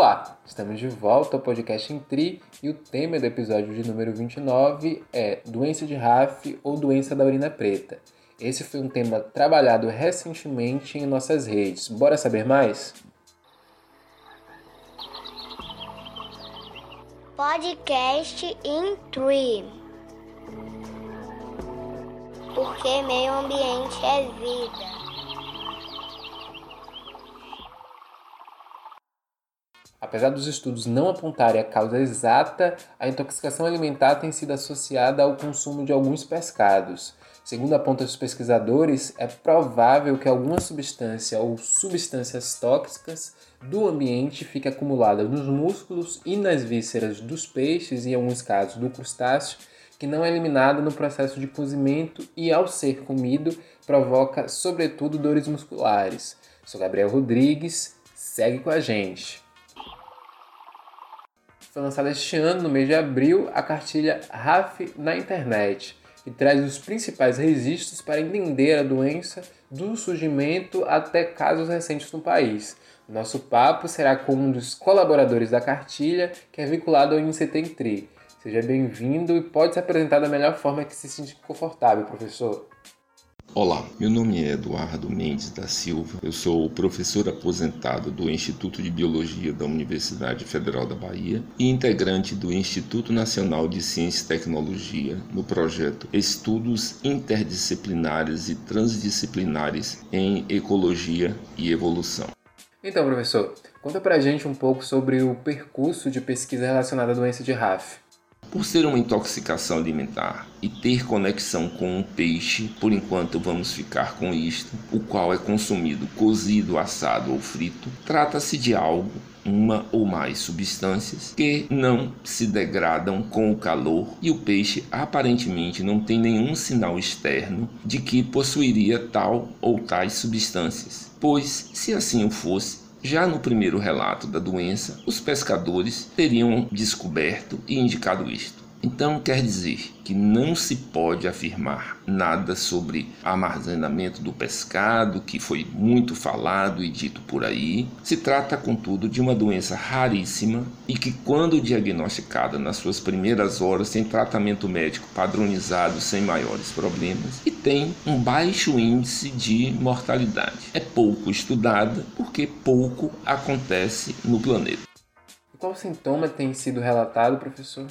Olá, estamos de volta ao podcast Intri e o tema do episódio de número 29 é doença de RAF ou doença da urina preta. Esse foi um tema trabalhado recentemente em nossas redes. Bora saber mais? Podcast Intri. Porque meio ambiente é vida. Apesar dos estudos não apontarem a causa exata, a intoxicação alimentar tem sido associada ao consumo de alguns pescados. Segundo apontam os pesquisadores, é provável que alguma substância ou substâncias tóxicas do ambiente fique acumulada nos músculos e nas vísceras dos peixes e, em alguns casos, do crustáceo, que não é eliminada no processo de cozimento e, ao ser comido, provoca, sobretudo, dores musculares. Sou Gabriel Rodrigues, segue com a gente. Foi lançada este ano, no mês de abril, a cartilha RAF na internet, que traz os principais registros para entender a doença do surgimento até casos recentes no país. Nosso papo será com um dos colaboradores da cartilha, que é vinculado ao INCETENTRI. Seja bem-vindo e pode se apresentar da melhor forma que se sentir confortável, professor. Olá, meu nome é Eduardo Mendes da Silva, eu sou professor aposentado do Instituto de Biologia da Universidade Federal da Bahia e integrante do Instituto Nacional de Ciência e Tecnologia no projeto Estudos Interdisciplinares e Transdisciplinares em Ecologia e Evolução. Então, professor, conta pra gente um pouco sobre o percurso de pesquisa relacionada à doença de RAF. Por ser uma intoxicação alimentar e ter conexão com um peixe, por enquanto vamos ficar com isto, o qual é consumido cozido, assado ou frito, trata-se de algo uma ou mais substâncias que não se degradam com o calor e o peixe aparentemente não tem nenhum sinal externo de que possuiria tal ou tais substâncias. Pois, se assim o fosse, já no primeiro relato da doença, os pescadores teriam descoberto e indicado isto. Então quer dizer que não se pode afirmar nada sobre armazenamento do pescado, que foi muito falado e dito por aí. Se trata, contudo, de uma doença raríssima e que, quando diagnosticada nas suas primeiras horas, tem tratamento médico padronizado sem maiores problemas e tem um baixo índice de mortalidade. É pouco estudada porque pouco acontece no planeta. Qual sintoma tem sido relatado, professor?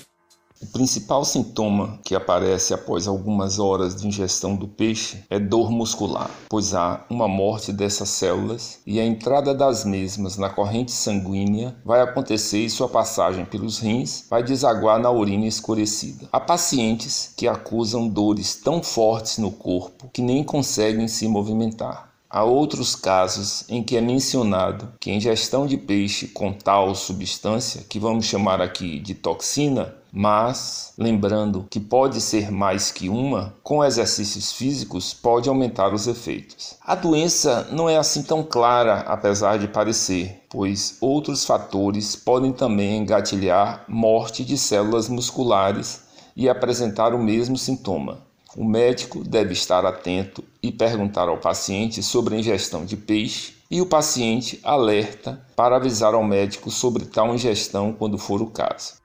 O principal sintoma que aparece após algumas horas de ingestão do peixe é dor muscular, pois há uma morte dessas células e a entrada das mesmas na corrente sanguínea vai acontecer e sua passagem pelos rins vai desaguar na urina escurecida. Há pacientes que acusam dores tão fortes no corpo que nem conseguem se movimentar. Há outros casos em que é mencionado que a ingestão de peixe com tal substância, que vamos chamar aqui de toxina, mas lembrando que pode ser mais que uma, com exercícios físicos pode aumentar os efeitos. A doença não é assim tão clara, apesar de parecer, pois outros fatores podem também engatilhar morte de células musculares e apresentar o mesmo sintoma. O médico deve estar atento e perguntar ao paciente sobre a ingestão de peixe e o paciente alerta para avisar ao médico sobre tal ingestão quando for o caso.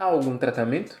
Há algum tratamento?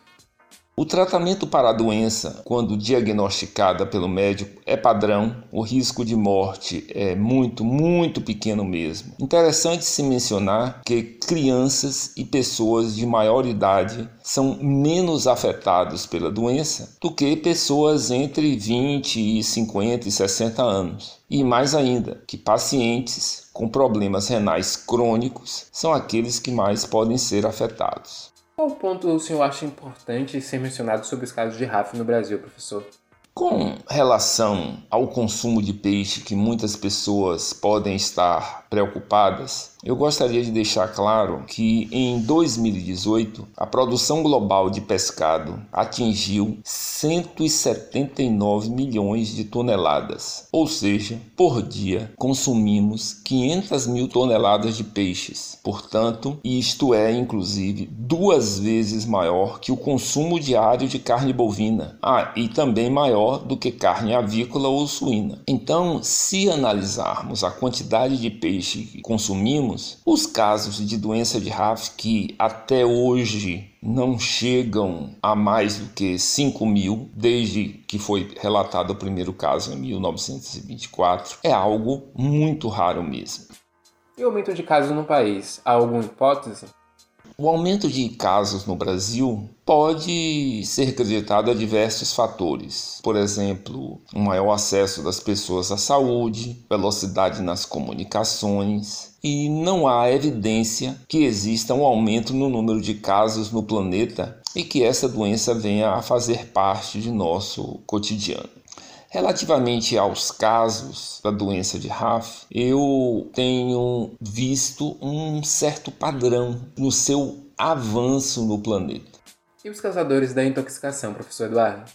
O tratamento para a doença, quando diagnosticada pelo médico, é padrão. O risco de morte é muito, muito pequeno mesmo. Interessante se mencionar que crianças e pessoas de maior idade são menos afetados pela doença do que pessoas entre 20 e 50 e 60 anos. E mais ainda, que pacientes com problemas renais crônicos são aqueles que mais podem ser afetados. Qual ponto o senhor acha importante ser mencionado sobre os casos de RAF no Brasil, professor? Com relação ao consumo de peixe que muitas pessoas podem estar preocupadas, eu gostaria de deixar claro que em 2018 a produção global de pescado atingiu 179 milhões de toneladas, ou seja, por dia consumimos 500 mil toneladas de peixes. Portanto, isto é inclusive duas vezes maior que o consumo diário de carne bovina, ah, e também maior do que carne avícola ou suína. Então, se analisarmos a quantidade de peixe peixe que consumimos, os casos de doença de RAF que até hoje não chegam a mais do que 5 mil, desde que foi relatado o primeiro caso em 1924, é algo muito raro mesmo. E o aumento de casos no país? Há alguma hipótese? O aumento de casos no Brasil pode ser acreditado a diversos fatores. Por exemplo, um maior acesso das pessoas à saúde, velocidade nas comunicações, e não há evidência que exista um aumento no número de casos no planeta e que essa doença venha a fazer parte de nosso cotidiano. Relativamente aos casos da doença de RAF, eu tenho visto um certo padrão no seu avanço no planeta. E os causadores da intoxicação, professor Eduardo?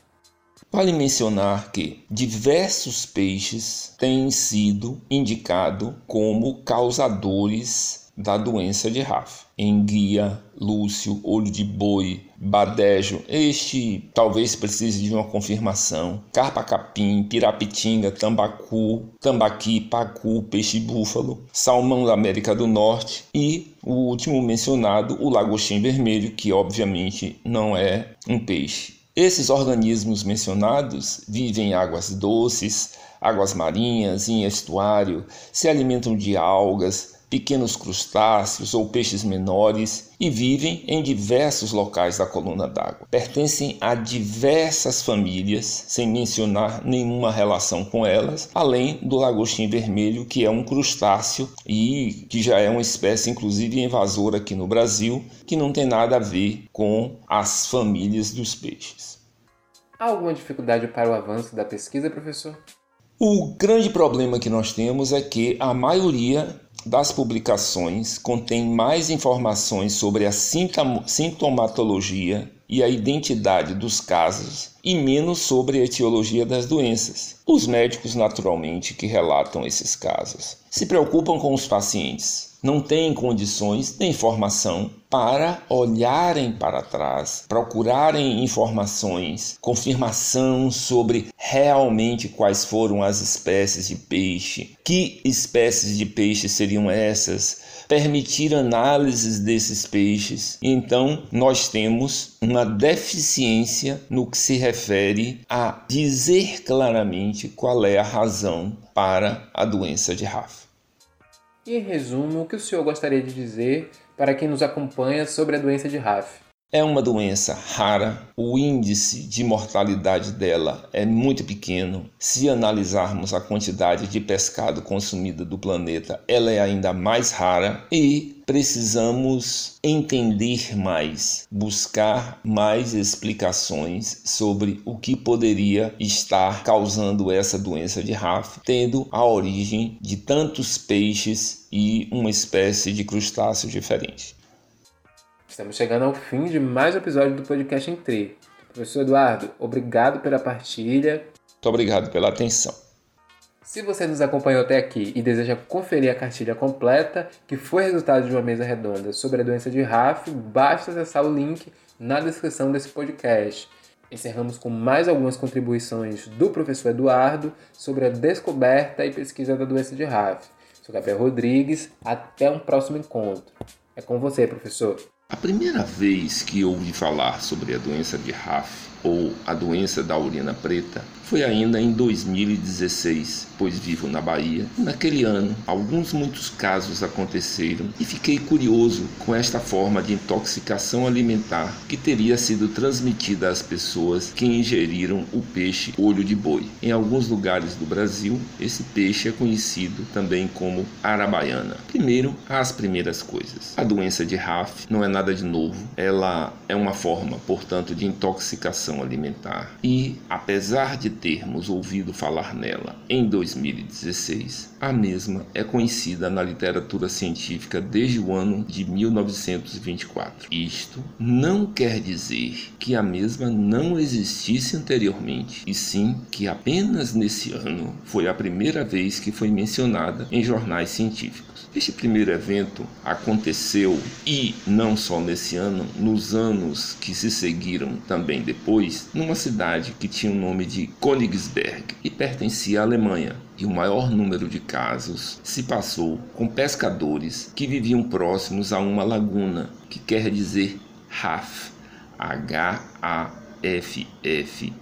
Vale mencionar que diversos peixes têm sido indicados como causadores da doença de Rafa. Enguia, Lúcio, olho de boi, badejo, este talvez precise de uma confirmação. Carpa-capim, pirapitinga, tambacu, tambaqui, pacu, peixe-búfalo, salmão da América do Norte e o último mencionado, o lagostim vermelho, que obviamente não é um peixe. Esses organismos mencionados vivem em águas doces, águas marinhas, em estuário, se alimentam de algas, pequenos crustáceos ou peixes menores e vivem em diversos locais da coluna d'água. Pertencem a diversas famílias, sem mencionar nenhuma relação com elas, além do lagostim vermelho, que é um crustáceo e que já é uma espécie inclusive invasora aqui no Brasil, que não tem nada a ver com as famílias dos peixes. Há alguma dificuldade para o avanço da pesquisa, professor? O grande problema que nós temos é que a maioria das publicações contém mais informações sobre a sintomatologia e a identidade dos casos e menos sobre a etiologia das doenças. Os médicos, naturalmente, que relatam esses casos se preocupam com os pacientes, não têm condições nem formação para olharem para trás, procurarem informações, confirmação sobre realmente quais foram as espécies de peixe, que espécies de peixe seriam essas, permitir análises desses peixes. Então, nós temos uma deficiência no que se refere a dizer claramente qual é a razão para a doença de Rafa. E em resumo, o que o senhor gostaria de dizer para quem nos acompanha sobre a doença de RAF? É uma doença rara, o índice de mortalidade dela é muito pequeno. Se analisarmos a quantidade de pescado consumida do planeta, ela é ainda mais rara e precisamos entender mais, buscar mais explicações sobre o que poderia estar causando essa doença de RAF, tendo a origem de tantos peixes e uma espécie de crustáceo diferente. Estamos chegando ao fim de mais um episódio do podcast Entre. Professor Eduardo, obrigado pela partilha. Muito obrigado pela atenção. Se você nos acompanhou até aqui e deseja conferir a cartilha completa, que foi resultado de uma mesa redonda sobre a doença de RAF, basta acessar o link na descrição desse podcast. Encerramos com mais algumas contribuições do professor Eduardo sobre a descoberta e pesquisa da doença de RAF. Sou Gabriel Rodrigues, até um próximo encontro. É com você, professor. A primeira vez que ouvi falar sobre a doença de RAF ou a doença da urina preta foi ainda em 2016, pois vivo na Bahia. Naquele ano, alguns muitos casos aconteceram e fiquei curioso com esta forma de intoxicação alimentar que teria sido transmitida às pessoas que ingeriram o peixe olho de boi. Em alguns lugares do Brasil, esse peixe é conhecido também como arabaiana. Primeiro, as primeiras coisas. A doença de RAF não é nada de novo, ela é uma forma, portanto, de intoxicação alimentar e, apesar de termos ouvido falar nela em 2016, a mesma é conhecida na literatura científica desde o ano de 1924. Isto não quer dizer que a mesma não existisse anteriormente, e sim que apenas nesse ano foi a primeira vez que foi mencionada em jornais científicos. Este primeiro evento aconteceu e não só nesse ano, nos anos que se seguiram também depois, numa cidade que tinha o nome de Königsberg e pertencia à Alemanha. e o maior número de casos se passou com pescadores que viviam próximos a uma laguna, que quer dizer Haf, H-A-F-F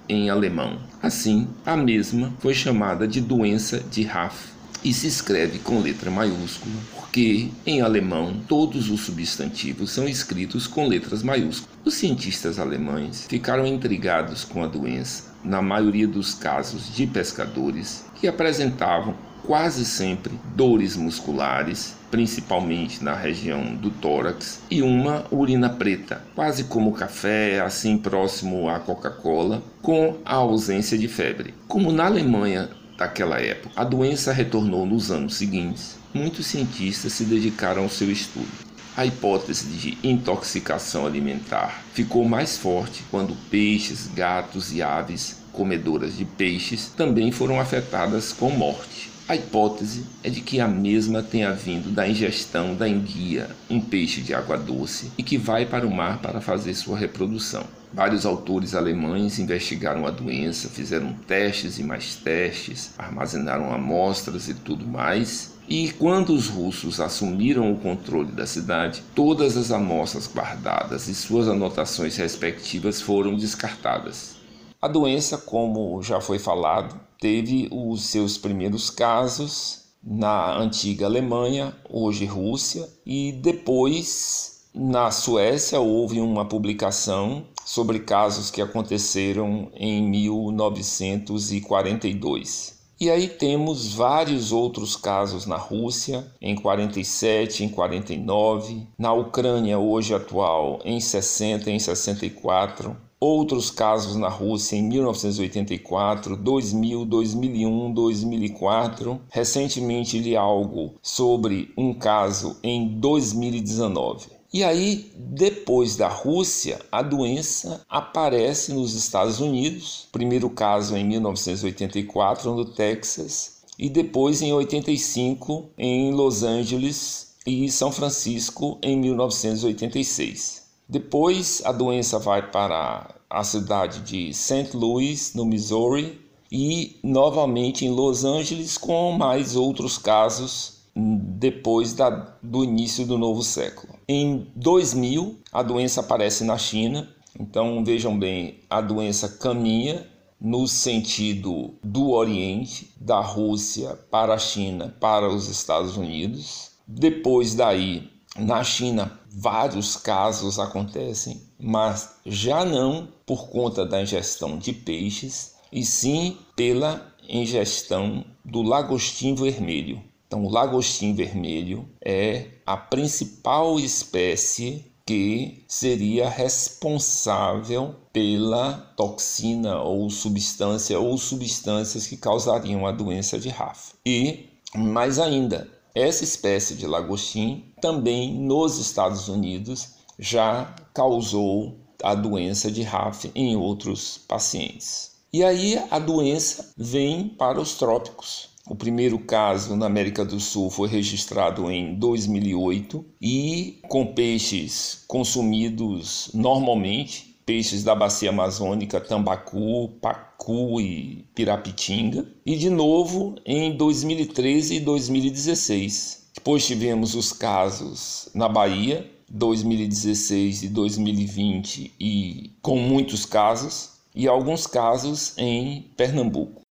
em alemão. Assim, a mesma foi chamada de doença de Haf e se escreve com letra maiúscula, porque em alemão todos os substantivos são escritos com letras maiúsculas. Os cientistas alemães ficaram intrigados com a doença, na maioria dos casos de pescadores que apresentavam quase sempre dores musculares, principalmente na região do tórax, e uma urina preta, quase como café, assim próximo à Coca-Cola, com a ausência de febre. Como na Alemanha daquela época. A doença retornou nos anos seguintes. Muitos cientistas se dedicaram ao seu estudo. A hipótese de intoxicação alimentar ficou mais forte quando peixes, gatos e aves comedoras de peixes também foram afetadas com morte. A hipótese é de que a mesma tenha vindo da ingestão da enguia, um peixe de água doce, e que vai para o mar para fazer sua reprodução. Vários autores alemães investigaram a doença, fizeram testes e mais testes, armazenaram amostras e tudo mais. E quando os russos assumiram o controle da cidade, todas as amostras guardadas e suas anotações respectivas foram descartadas. A doença, como já foi falado, teve os seus primeiros casos na antiga Alemanha, hoje Rússia, e depois na Suécia houve uma publicação sobre casos que aconteceram em 1942. E aí temos vários outros casos na Rússia, em 47, em 49, na Ucrânia hoje atual, em 60, em 64, outros casos na Rússia em 1984, 2000, 2001, 2004. Recentemente li algo sobre um caso em 2019. E aí, depois da Rússia, a doença aparece nos Estados Unidos. Primeiro caso em 1984 no Texas e depois em 85 em Los Angeles e São Francisco em 1986. Depois a doença vai para a cidade de St. Louis, no Missouri, e novamente em Los Angeles com mais outros casos depois da, do início do novo século. Em 2000, a doença aparece na China, então vejam bem, a doença caminha no sentido do Oriente, da Rússia para a China, para os Estados Unidos. Depois daí, na China, vários casos acontecem, mas já não por conta da ingestão de peixes, e sim pela ingestão do lagostim vermelho. Então, o lagostim vermelho é a principal espécie que seria responsável pela toxina ou substância ou substâncias que causariam a doença de RAF. E mais ainda, essa espécie de lagostim também nos Estados Unidos já causou a doença de RAF em outros pacientes. E aí a doença vem para os trópicos. O primeiro caso na América do Sul foi registrado em 2008 e com peixes consumidos normalmente, peixes da bacia amazônica, tambacu, pacu e pirapitinga, e de novo em 2013 e 2016. Depois tivemos os casos na Bahia, 2016 e 2020 e com muitos casos, e alguns casos em Pernambuco.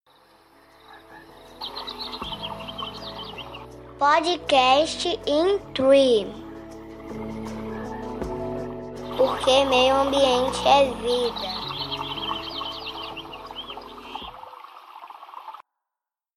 Podcast in Tree. Porque meio ambiente é vida.